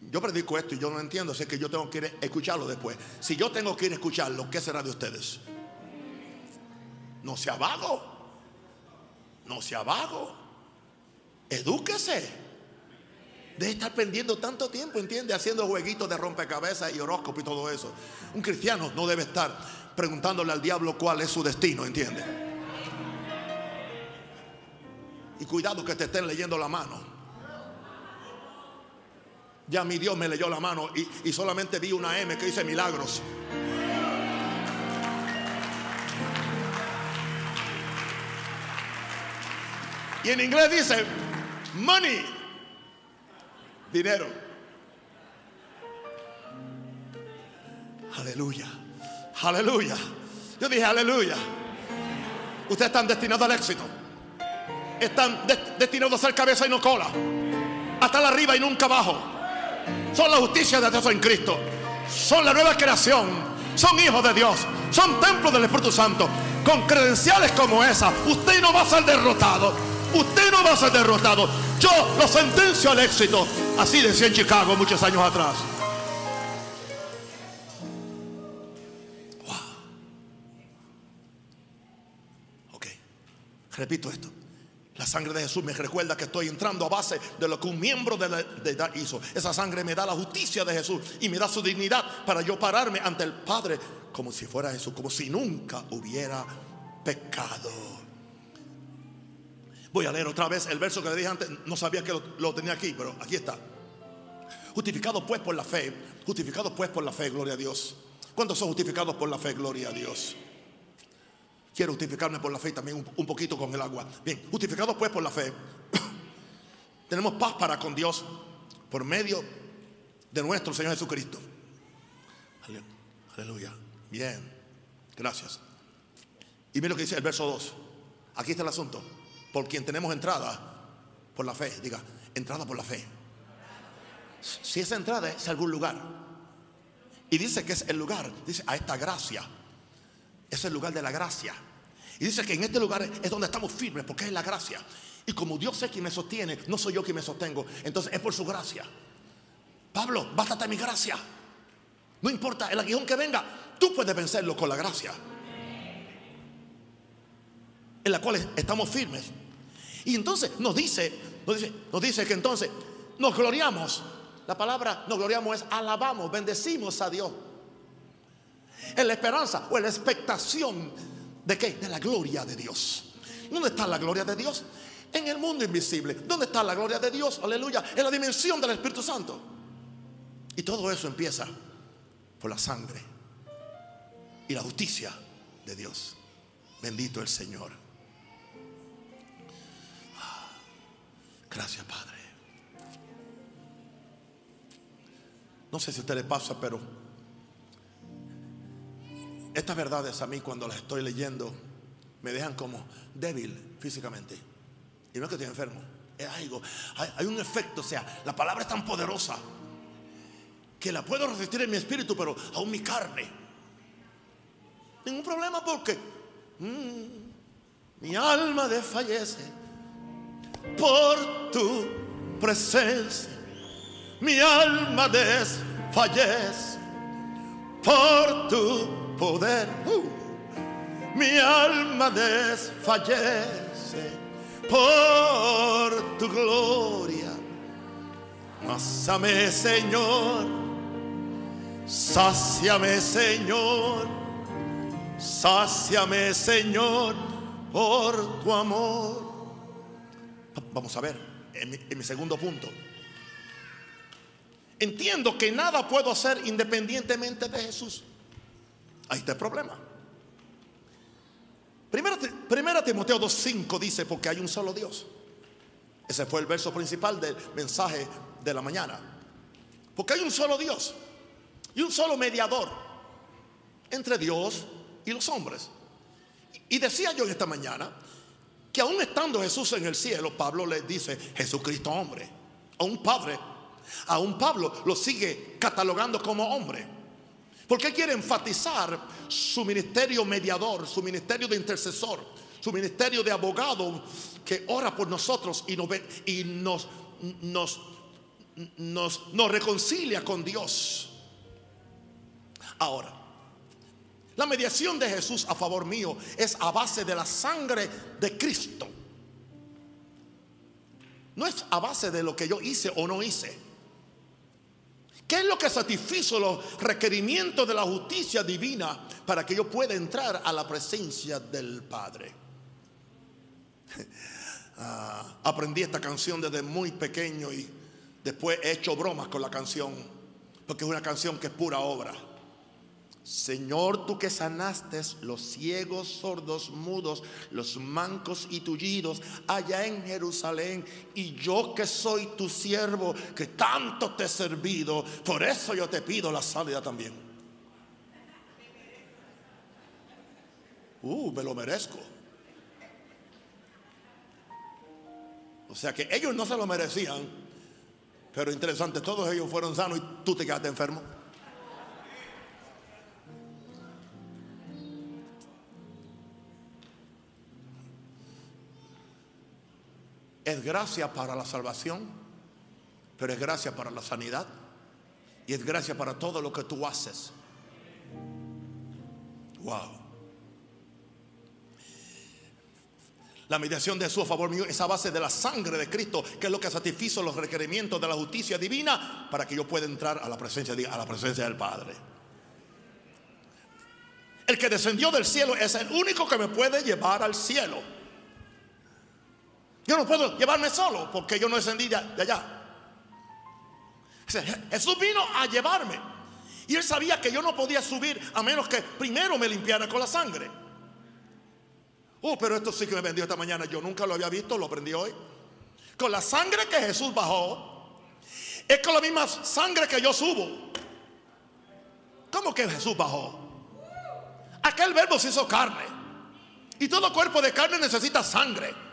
yo predico esto y yo no entiendo, sé que yo tengo que ir escucharlo después. Si yo tengo que ir a escucharlo, ¿qué será de ustedes? No sea vago, no sea vago, edúquese de estar perdiendo tanto tiempo, ¿entiende? Haciendo jueguitos de rompecabezas y horóscopo y todo eso. Un cristiano no debe estar preguntándole al diablo cuál es su destino, ¿entiende? Y cuidado que te estén leyendo la mano. Ya mi Dios me leyó la mano y, y solamente vi una M que dice milagros. Y en inglés dice money dinero. Aleluya. Aleluya. Yo dije aleluya. Ustedes están destinados al éxito. Están destinados a ser cabeza y no cola. Hasta arriba y nunca abajo. Son la justicia de Dios en Cristo. Son la nueva creación. Son hijos de Dios. Son templos del Espíritu Santo. Con credenciales como esa, usted no va a ser derrotado. Usted no va a ser derrotado. Yo lo sentencio al éxito. Así decía en Chicago muchos años atrás. Wow. Ok. Repito esto. La sangre de Jesús me recuerda que estoy entrando a base de lo que un miembro de la edad hizo. Esa sangre me da la justicia de Jesús y me da su dignidad para yo pararme ante el Padre como si fuera Jesús, como si nunca hubiera pecado. Voy a leer otra vez el verso que le dije antes. No sabía que lo, tenía aquí, pero aquí está. Justificados pues por la fe. Justificados pues por la fe, gloria a Dios. ¿Cuántos son justificados por la fe? Gloria a Dios. Quiero justificarme por la fe también un, poquito con el agua. Bien, justificados pues por la fe. <coughs> Tenemos paz para con Dios por medio de nuestro Señor Jesucristo. Aleluya. Bien. Gracias. Y mira lo que dice el verso 2. Aquí está el asunto por quien tenemos entrada por la fe. Diga, entrada por la fe. Si esa entrada es algún lugar. Y dice que es el lugar, dice, a esta gracia. Es el lugar de la gracia. Y dice que en este lugar es donde estamos firmes, porque es la gracia. Y como Dios es quien me sostiene, no soy yo quien me sostengo. Entonces es por su gracia. Pablo, bástate mi gracia. No importa el aguijón que venga, tú puedes vencerlo con la gracia en la cual estamos firmes. Y entonces nos dice, nos dice, nos dice que entonces nos gloriamos. La palabra nos gloriamos es alabamos, bendecimos a Dios. En la esperanza o en la expectación de qué? De la gloria de Dios. ¿Dónde está la gloria de Dios? En el mundo invisible. ¿Dónde está la gloria de Dios? Aleluya. En la dimensión del Espíritu Santo. Y todo eso empieza por la sangre y la justicia de Dios. Bendito el Señor. Gracias, Padre. No sé si a usted le pasa, pero estas verdades a mí cuando las estoy leyendo me dejan como débil físicamente. Y no es que estoy enfermo, es algo, hay, un efecto, o sea, la palabra es tan poderosa que la puedo resistir en mi espíritu, pero aún mi carne. Ningún problema porque mm, mi alma desfallece por tu presencia. Mi alma desfallece por tu poder. Uh. mi alma desfallece por tu gloria. Másame, Señor Sáciame, Señor. Sáciame, Señor, por tu amor. Vamos a ver, en mi, segundo punto. Entiendo que nada puedo hacer independientemente de Jesús. Ahí está el problema. Primera, primera Timoteo 2.5 dice, porque hay un solo Dios. Ese fue el verso principal del mensaje de la mañana. Porque hay un solo Dios y un solo mediador entre Dios y los hombres. Y decía yo esta mañana que aún estando Jesús en el cielo, Pablo le dice Jesucristo hombre, a un padre, a un Pablo lo sigue catalogando como hombre. Porque quiere enfatizar su ministerio mediador, su ministerio de intercesor, su ministerio de abogado que ora por nosotros y nos, y nos, nos, nos reconcilia con Dios. Ahora, la mediación de Jesús a favor mío es a base de la sangre de Cristo. No es a base de lo que yo hice o no hice. ¿Qué es lo que satisfizo los requerimientos de la justicia divina para que yo pueda entrar a la presencia del Padre? <laughs> Ah, aprendí esta canción desde muy pequeño y después he hecho bromas con la canción, porque es una canción que es pura obra. Señor, tú que sanaste los ciegos, sordos, mudos, los mancos y tullidos allá en Jerusalén, y yo que soy tu siervo, que tanto te he servido, por eso yo te pido la salida también. Uh, me lo merezco. O sea que ellos no se lo merecían, pero interesante, todos ellos fueron sanos y tú te quedaste enfermo. Es gracia para la salvación, pero es gracia para la sanidad y es gracia para todo lo que tú haces. Wow. La mediación de Jesús a favor mío es a base de la sangre de Cristo, que es lo que satisfizo los requerimientos de la justicia divina para que yo pueda entrar a la presencia, a la presencia del Padre. El que descendió del cielo es el único que me puede llevar al cielo. Yo no puedo llevarme solo porque yo no descendí de allá. Jesús vino a llevarme. Y él sabía que yo no podía subir a menos que primero me limpiara con la sangre. Oh, pero esto sí que me vendió esta mañana. Yo nunca lo había visto, lo aprendí hoy. Con la sangre que Jesús bajó, es con la misma sangre que yo subo. ¿Cómo que Jesús bajó? Aquel verbo se hizo carne. Y todo cuerpo de carne necesita sangre.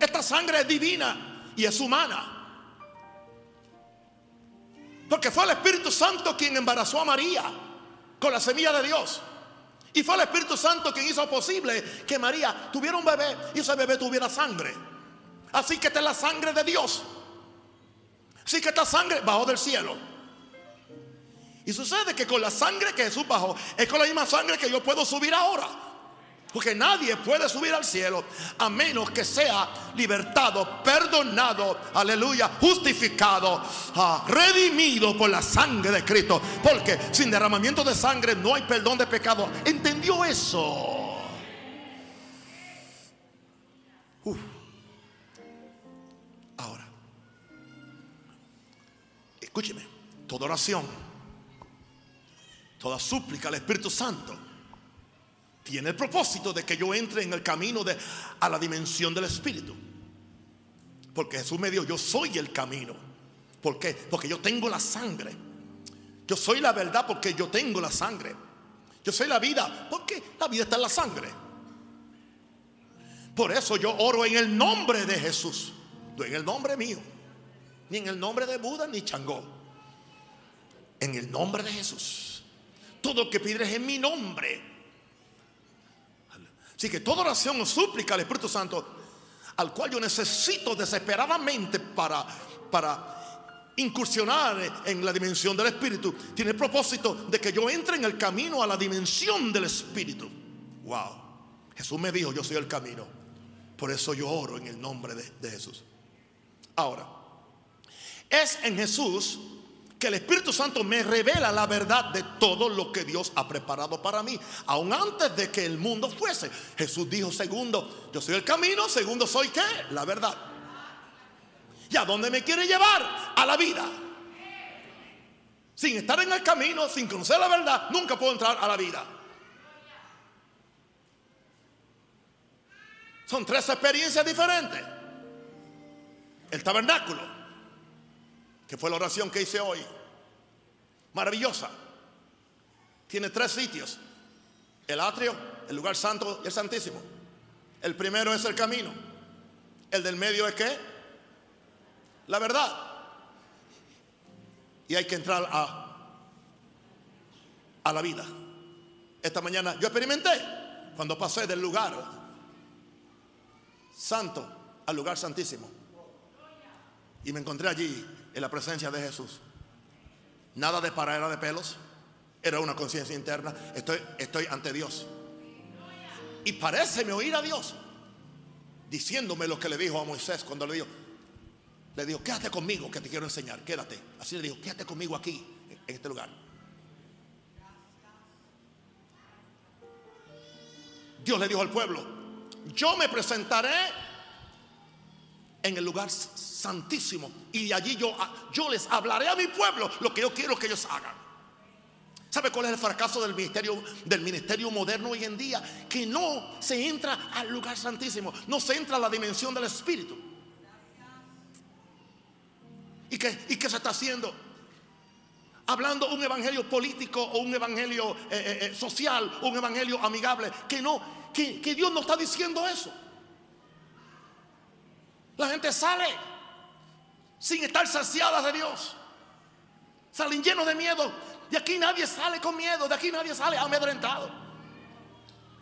Esta sangre es divina y es humana. Porque fue el Espíritu Santo quien embarazó a María con la semilla de Dios. Y fue el Espíritu Santo quien hizo posible que María tuviera un bebé y ese bebé tuviera sangre. Así que esta es la sangre de Dios. Así que esta sangre bajó del cielo. Y sucede que con la sangre que Jesús bajó es con la misma sangre que yo puedo subir ahora. Porque nadie puede subir al cielo a menos que sea libertado, perdonado, aleluya, justificado, ah, redimido por la sangre de Cristo. Porque sin derramamiento de sangre no hay perdón de pecado. ¿Entendió eso? Ahora, escúcheme, toda oración, toda súplica al Espíritu Santo tiene el propósito de que yo entre en el camino de, a la dimensión del Espíritu. Porque Jesús me dijo, yo soy el camino. ¿Por qué? Porque yo tengo la sangre. Yo soy la verdad porque yo tengo la sangre. Yo soy la vida porque la vida está en la sangre. Por eso yo oro en el nombre de Jesús, no en el nombre mío, ni en el nombre de Buda ni Changó. En el nombre de Jesús. Todo lo que pides en mi nombre. Así que toda oración o súplica al Espíritu Santo, al cual yo necesito desesperadamente para, para incursionar en la dimensión del Espíritu, tiene el propósito de que yo entre en el camino a la dimensión del Espíritu. Wow. Jesús me dijo, yo soy el camino. Por eso yo oro en el nombre de, de Jesús. Ahora, es en Jesús que el Espíritu Santo me revela la verdad de todo lo que Dios ha preparado para mí, aún antes de que el mundo fuese. Jesús dijo, segundo, yo soy el camino, segundo, soy qué? La verdad. ¿Y a dónde me quiere llevar? A la vida. Sin estar en el camino, sin conocer la verdad, nunca puedo entrar a la vida. Son tres experiencias diferentes. El tabernáculo, que fue la oración que hice hoy, maravillosa. Tiene tres sitios. El atrio, el lugar santo y el santísimo. El primero es el camino. El del medio es qué? La verdad. Y hay que entrar a, a la vida. Esta mañana yo experimenté cuando pasé del lugar santo al lugar santísimo. Y me encontré allí en la presencia de Jesús. Nada de paraera de pelos. Era una conciencia interna. Estoy, estoy ante Dios. Y parece me oír a Dios diciéndome lo que le dijo a Moisés cuando le dijo, le dijo, quédate conmigo que te quiero enseñar, quédate. Así le dijo, quédate conmigo aquí, en este lugar. Dios le dijo al pueblo, yo me presentaré en el lugar santísimo y allí yo, yo les hablaré a mi pueblo lo que yo quiero que ellos hagan. ¿Sabe cuál es el fracaso del ministerio, del ministerio moderno hoy en día? Que no se entra al lugar santísimo, no se entra a la dimensión del Espíritu. ¿Y qué, y qué se está haciendo? Hablando un evangelio político o un evangelio eh, eh, eh, social, un evangelio amigable, que no, que, que Dios no está diciendo eso. La gente sale sin estar saciada de Dios. Salen llenos de miedo. De aquí nadie sale con miedo, de aquí nadie sale amedrentado.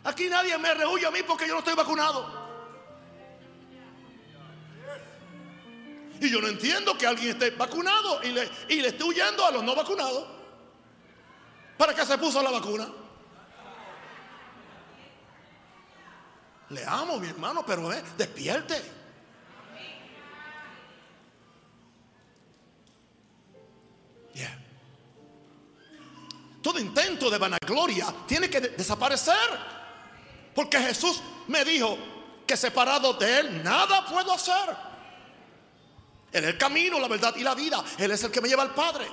Aquí nadie me rehuye a mí porque yo no estoy vacunado. Y yo no entiendo que alguien esté vacunado y le, esté huyendo a los no vacunados. ¿Para qué se puso la vacuna? Le amo, mi hermano, pero eh, despierte. Todo intento de vanagloria tiene que desaparecer. Porque Jesús me dijo que separado de Él nada puedo hacer. Él es el camino, la verdad y la vida. Él es el que me lleva al Padre.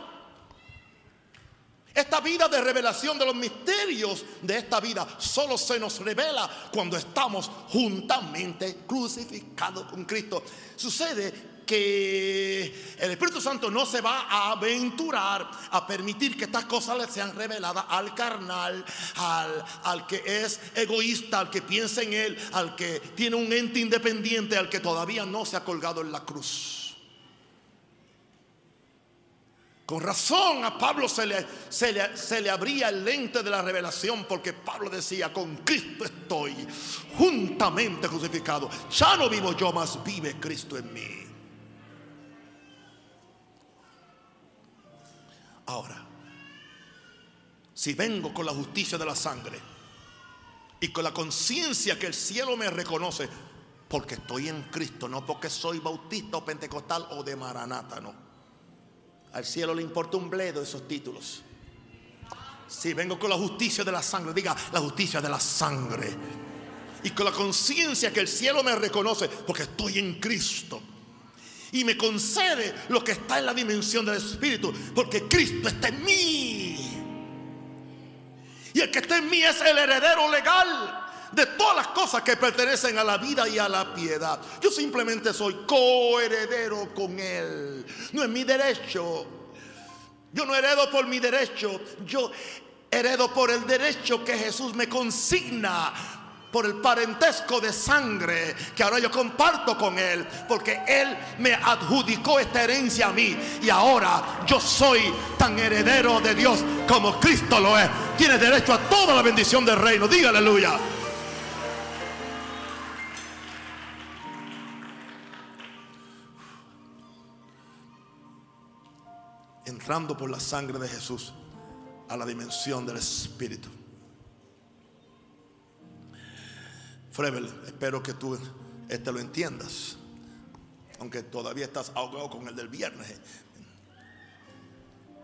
Esta vida de revelación de los misterios de esta vida solo se nos revela cuando estamos juntamente crucificados con Cristo. Sucede que el Espíritu Santo no se va a aventurar a permitir que estas cosas le sean reveladas al carnal, al, al que es egoísta, al que piensa en él, al que tiene un ente independiente, al que todavía no se ha colgado en la cruz. Con razón a Pablo se le, se, le, se le, abría el lente de la revelación porque Pablo decía, con Cristo estoy juntamente crucificado. Ya no vivo yo, más vive Cristo en mí. Ahora, si vengo con la justicia de la sangre y con la conciencia que el cielo me reconoce, porque estoy en Cristo, no porque soy bautista o pentecostal o de Maranata, no. Al cielo le importa un bledo esos títulos. Si vengo con la justicia de la sangre, diga la justicia de la sangre. Y con la conciencia que el cielo me reconoce, porque estoy en Cristo y me concede lo que está en la dimensión del Espíritu, porque Cristo está en mí. Y el que está en mí es el heredero legal de todas las cosas que pertenecen a la vida y a la piedad. Yo simplemente soy coheredero con Él. No es mi derecho. Yo no heredo por mi derecho. Yo heredo por el derecho que Jesús me consigna por el parentesco de sangre que ahora yo comparto con Él, porque Él me adjudicó esta herencia a mí y ahora yo soy tan heredero de Dios como Cristo lo es. Tiene derecho a toda la bendición del reino. Diga aleluya. Entrando por la sangre de Jesús a la dimensión del Espíritu. Frebel, espero que tú este lo entiendas. Aunque todavía estás ahogado con el del viernes.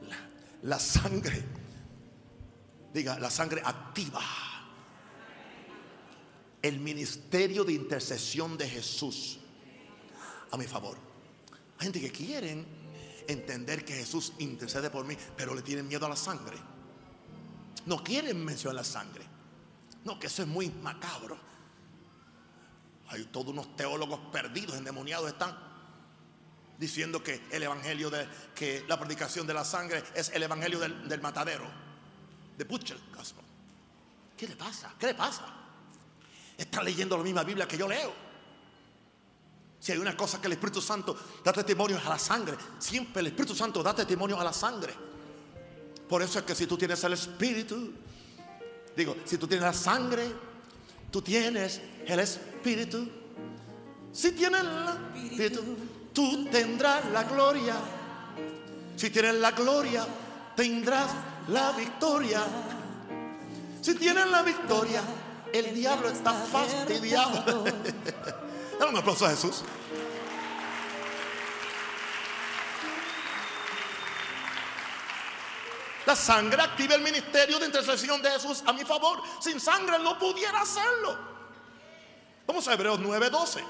La, la sangre, diga, la sangre activa. El ministerio de intercesión de Jesús a mi favor. Hay gente que quieren entender que Jesús intercede por mí, pero le tienen miedo a la sangre. No quieren mencionar la sangre. No, que eso es muy macabro. Hay todos unos teólogos perdidos, endemoniados están diciendo que el evangelio de que la predicación de la sangre es el evangelio del, matadero, de Butcher. ¿Qué le pasa? ¿Qué le pasa? Está leyendo la misma Biblia que yo leo. Si hay una cosa que el Espíritu Santo da testimonio a la sangre, siempre el Espíritu Santo da testimonio a la sangre. Por eso es que si tú tienes el Espíritu, digo, si tú tienes la sangre, tú tienes el Espíritu. Si tienes el Espíritu, tú tendrás la gloria. Si tienes la gloria, tendrás la victoria. Si tienes la victoria, el diablo está fastidiado. Dale un aplauso a Jesús. La sangre activa el ministerio de intercesión de Jesús a mi favor. Sin sangre no pudiera hacerlo. Vamos a Hebreos 9:12.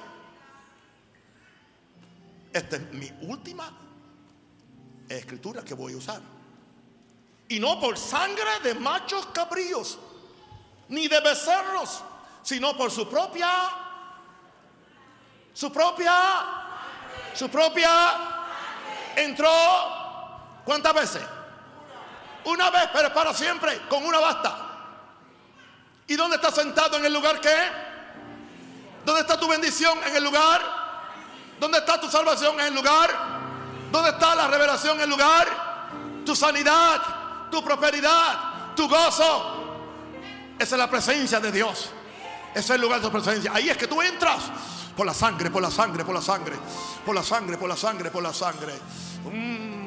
Esta es mi última escritura que voy a usar. Y no por sangre de machos cabríos, ni de becerros, sino por su propia, su propia, su propia, entró, ¿cuántas veces? Una vez, pero para siempre, con una basta. ¿Y dónde está sentado en el lugar que? ¿Dónde está tu bendición en el lugar? ¿Dónde está tu salvación en el lugar? ¿Dónde está la revelación en el lugar? Tu sanidad, tu prosperidad, tu gozo. Esa es la presencia de Dios. Ese es el lugar de su presencia. Ahí es que tú entras por la sangre, por la sangre, por la sangre, por la sangre, por la sangre, por la sangre. Mm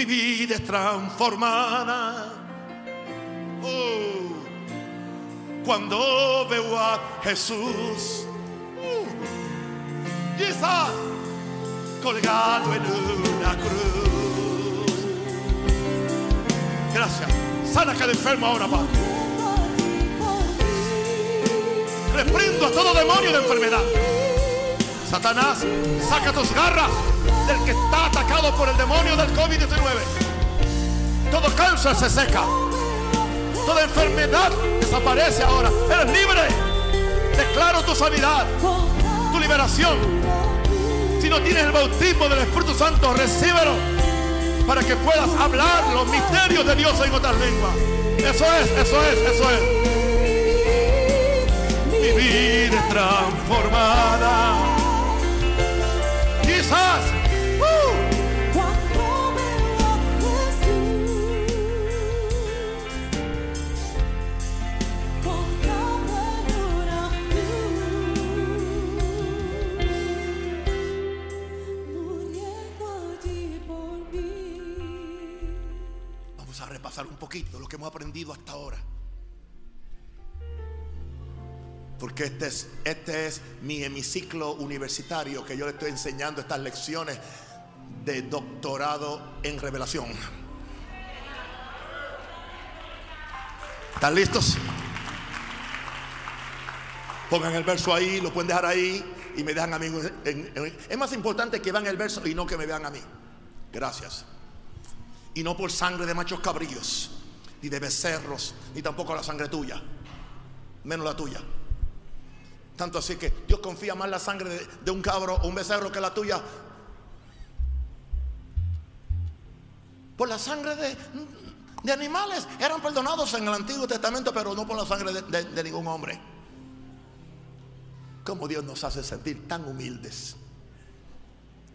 mi vida es transformada. Oh, cuando veo a Jesús, uh, colgado en una cruz. Gracias. Sana cada enfermo ahora, Padre. Reprendo a todo demonio de enfermedad. Satanás, saca tus garras del que está atacado por el demonio del COVID-19. Todo cáncer se seca. Toda enfermedad desaparece ahora. Eres libre. Declaro tu sanidad, tu liberación. Si no tienes el bautismo del Espíritu Santo, recíbelo para que puedas hablar los misterios de Dios en otras lenguas. Eso es, eso es, eso es. Mi vida es transformada. Quizás un poquito lo que hemos aprendido hasta ahora. Porque este es, este es mi hemiciclo universitario que yo le estoy enseñando estas lecciones de doctorado en revelación. ¿Están listos? Pongan el verso ahí, lo pueden dejar ahí y me dejan a mí. es más importante que vean el verso y no que me vean a mí. Gracias y no por sangre de machos cabríos, ni de becerros, ni tampoco la sangre tuya. menos la tuya. Tanto así que Dios confía más la sangre de, un cabro o un becerro que la tuya. Por la sangre de, de animales eran perdonados en el Antiguo Testamento, pero no por la sangre de, ningún hombre. Como Dios nos hace sentir tan humildes,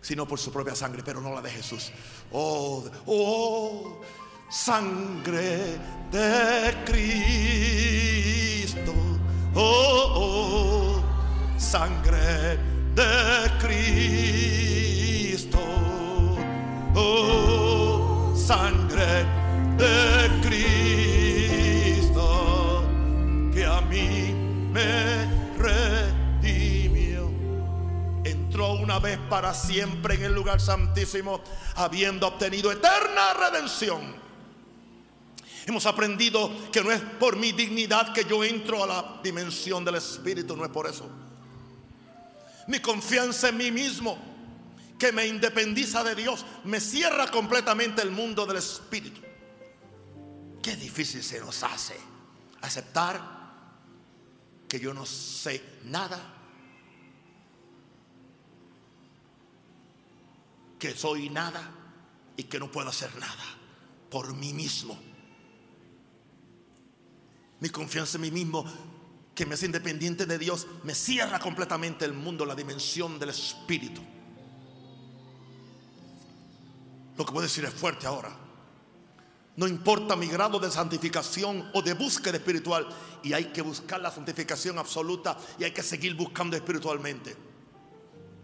sino por su propia sangre, pero no la de Jesús. Oh, oh, sangre de Cristo. Oh, oh, sangre de Cristo. Oh, sangre de Cristo que a mí me redimió. Entró una vez para siempre en el lugar santísimo, habiendo obtenido eterna redención. Hemos aprendido que no es por mi dignidad que yo entro a la dimensión del Espíritu, no es por eso. Mi confianza en mí mismo, que me independiza de Dios, me cierra completamente el mundo del Espíritu. Qué difícil se nos hace aceptar que yo no sé nada, que soy nada y que no puedo hacer nada por mí mismo. Mi confianza en mí mismo, que me hace independiente de Dios, me cierra completamente el mundo, la dimensión del espíritu. Lo que puedo decir es fuerte ahora. No importa mi grado de santificación o de búsqueda espiritual. Y hay que buscar la santificación absoluta y hay que seguir buscando espiritualmente.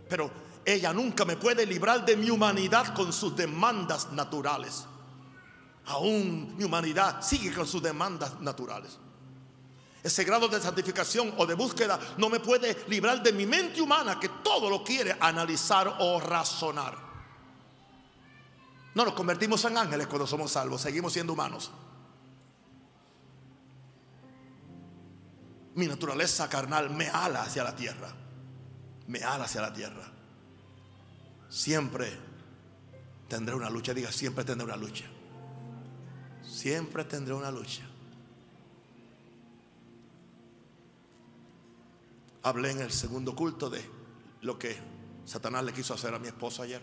Pero ella nunca me puede librar de mi humanidad con sus demandas naturales. Aún mi humanidad sigue con sus demandas naturales. Ese grado de santificación o de búsqueda no me puede librar de mi mente humana que todo lo quiere analizar o razonar. No nos convertimos en ángeles cuando somos salvos, seguimos siendo humanos. Mi naturaleza carnal me ala hacia la tierra. Me ala hacia la tierra. Siempre tendré una lucha. Diga, siempre tendré una lucha. Siempre tendré una lucha. Hablé en el segundo culto de lo que Satanás le quiso hacer a mi esposo ayer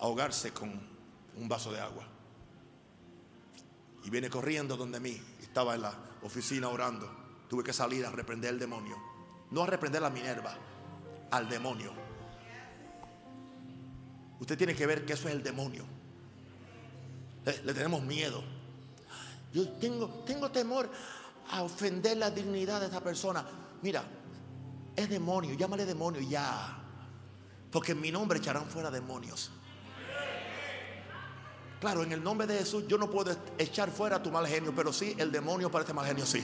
ahogarse con un vaso de agua. Y viene corriendo donde mí. Estaba en la oficina orando. Tuve que salir a reprender al demonio. No a reprender a Minerva, al demonio. Usted tiene que ver que eso es el demonio. Le, tenemos miedo. Yo tengo, tengo temor a ofender la dignidad de esta persona. Mira, es demonio, llámale demonio ya. Porque en mi nombre echarán fuera demonios. Claro, en el nombre de Jesús yo no puedo echar fuera tu mal genio, pero sí el demonio para este mal genio, sí.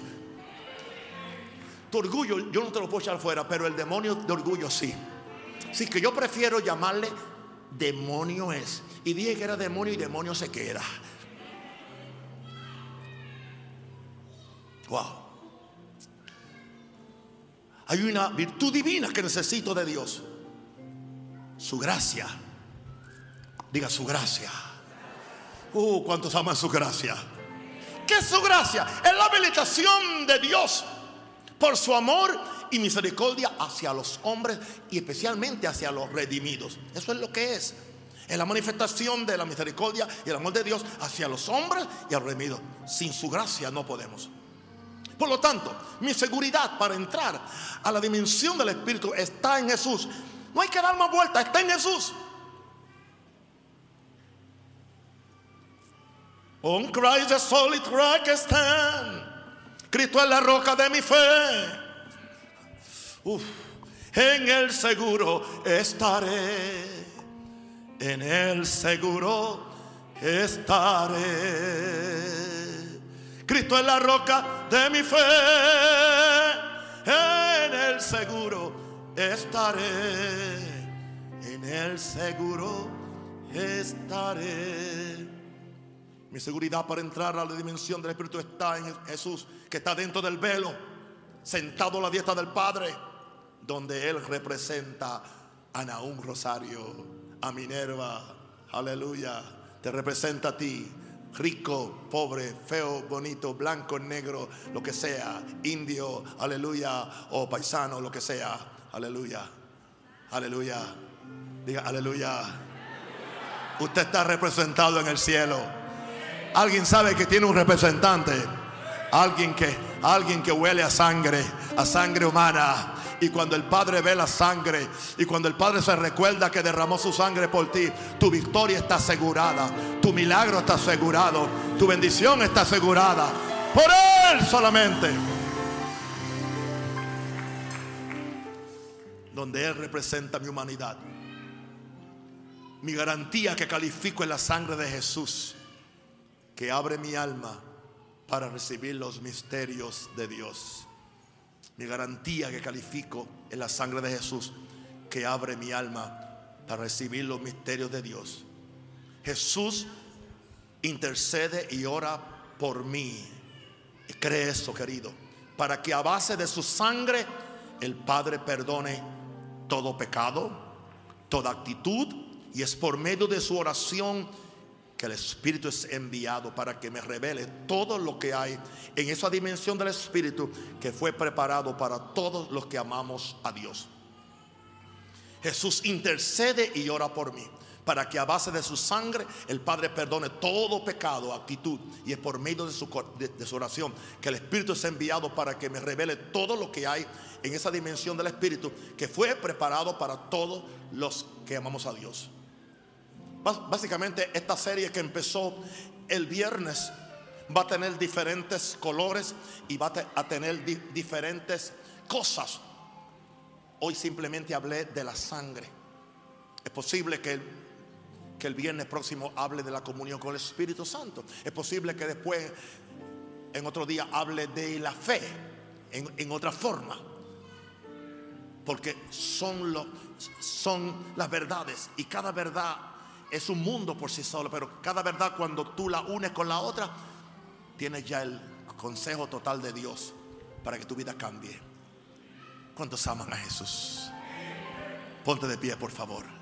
Tu orgullo yo no te lo puedo echar fuera, pero el demonio de orgullo sí. Así que yo prefiero llamarle demonio es. Y dije que era demonio y demonio se queda. Wow. Hay una virtud divina que necesito de Dios. Su gracia. Diga su gracia. Uh, cuántos aman su gracia. ¿Qué es su gracia? Es la habilitación de Dios por su amor y misericordia hacia los hombres y especialmente hacia los redimidos. Eso es lo que es. Es la manifestación de la misericordia y el amor de Dios hacia los hombres y a los redimidos. Sin su gracia no podemos. Por lo tanto, mi seguridad para entrar a la dimensión del Espíritu está en Jesús. No hay que dar más vuelta, está en Jesús. On Christ the solid rock stand. Cristo es la roca de mi fe. En el seguro estaré. En el seguro estaré. Cristo es la roca de mi fe. En el seguro estaré. En el seguro estaré. Mi seguridad para entrar a la dimensión del Espíritu está en Jesús, que está dentro del velo, sentado a la diestra del Padre, donde Él representa a Naúm Rosario, a Minerva, aleluya, te representa a ti, rico, pobre, feo, bonito, blanco, negro, lo que sea, indio, aleluya, o paisano, lo que sea, aleluya, aleluya, diga aleluya. Usted está representado en el cielo. Alguien sabe que tiene un representante. Alguien que, alguien que huele a sangre, a sangre humana. Y cuando el Padre ve la sangre y cuando el Padre se recuerda que derramó su sangre por ti, tu victoria está asegurada, tu milagro está asegurado, tu bendición está asegurada. Por Él solamente. Donde Él representa mi humanidad. Mi garantía que califico en la sangre de Jesús, que abre mi alma para recibir los misterios de Dios. Mi garantía que califico en la sangre de Jesús que abre mi alma para recibir los misterios de Dios. Jesús intercede y ora por mí. Y cree eso, querido. Para que a base de su sangre el Padre perdone todo pecado, toda actitud. Y es por medio de su oración que el Espíritu es enviado para que me revele todo lo que hay en esa dimensión del Espíritu que fue preparado para todos los que amamos a Dios. Jesús intercede y ora por mí para que a base de su sangre el Padre perdone todo pecado, actitud. Y es por medio de su, oración que el Espíritu es enviado para que me revele todo lo que hay en esa dimensión del Espíritu que fue preparado para todos los que amamos a Dios. Básicamente esta serie que empezó el viernes va a tener diferentes colores y va a tener diferentes cosas. Hoy simplemente hablé de la sangre. Es posible que el, que el viernes próximo hable de la comunión con el Espíritu Santo. Es posible que después, en otro día, hable de la fe en, en otra forma. Porque son, son las verdades y cada verdad es un mundo por sí solo, pero cada verdad cuando tú la unes con la otra, tienes ya el consejo total de Dios para que tu vida cambie. ¿Cuántos aman a Jesús? Ponte de pie, por favor.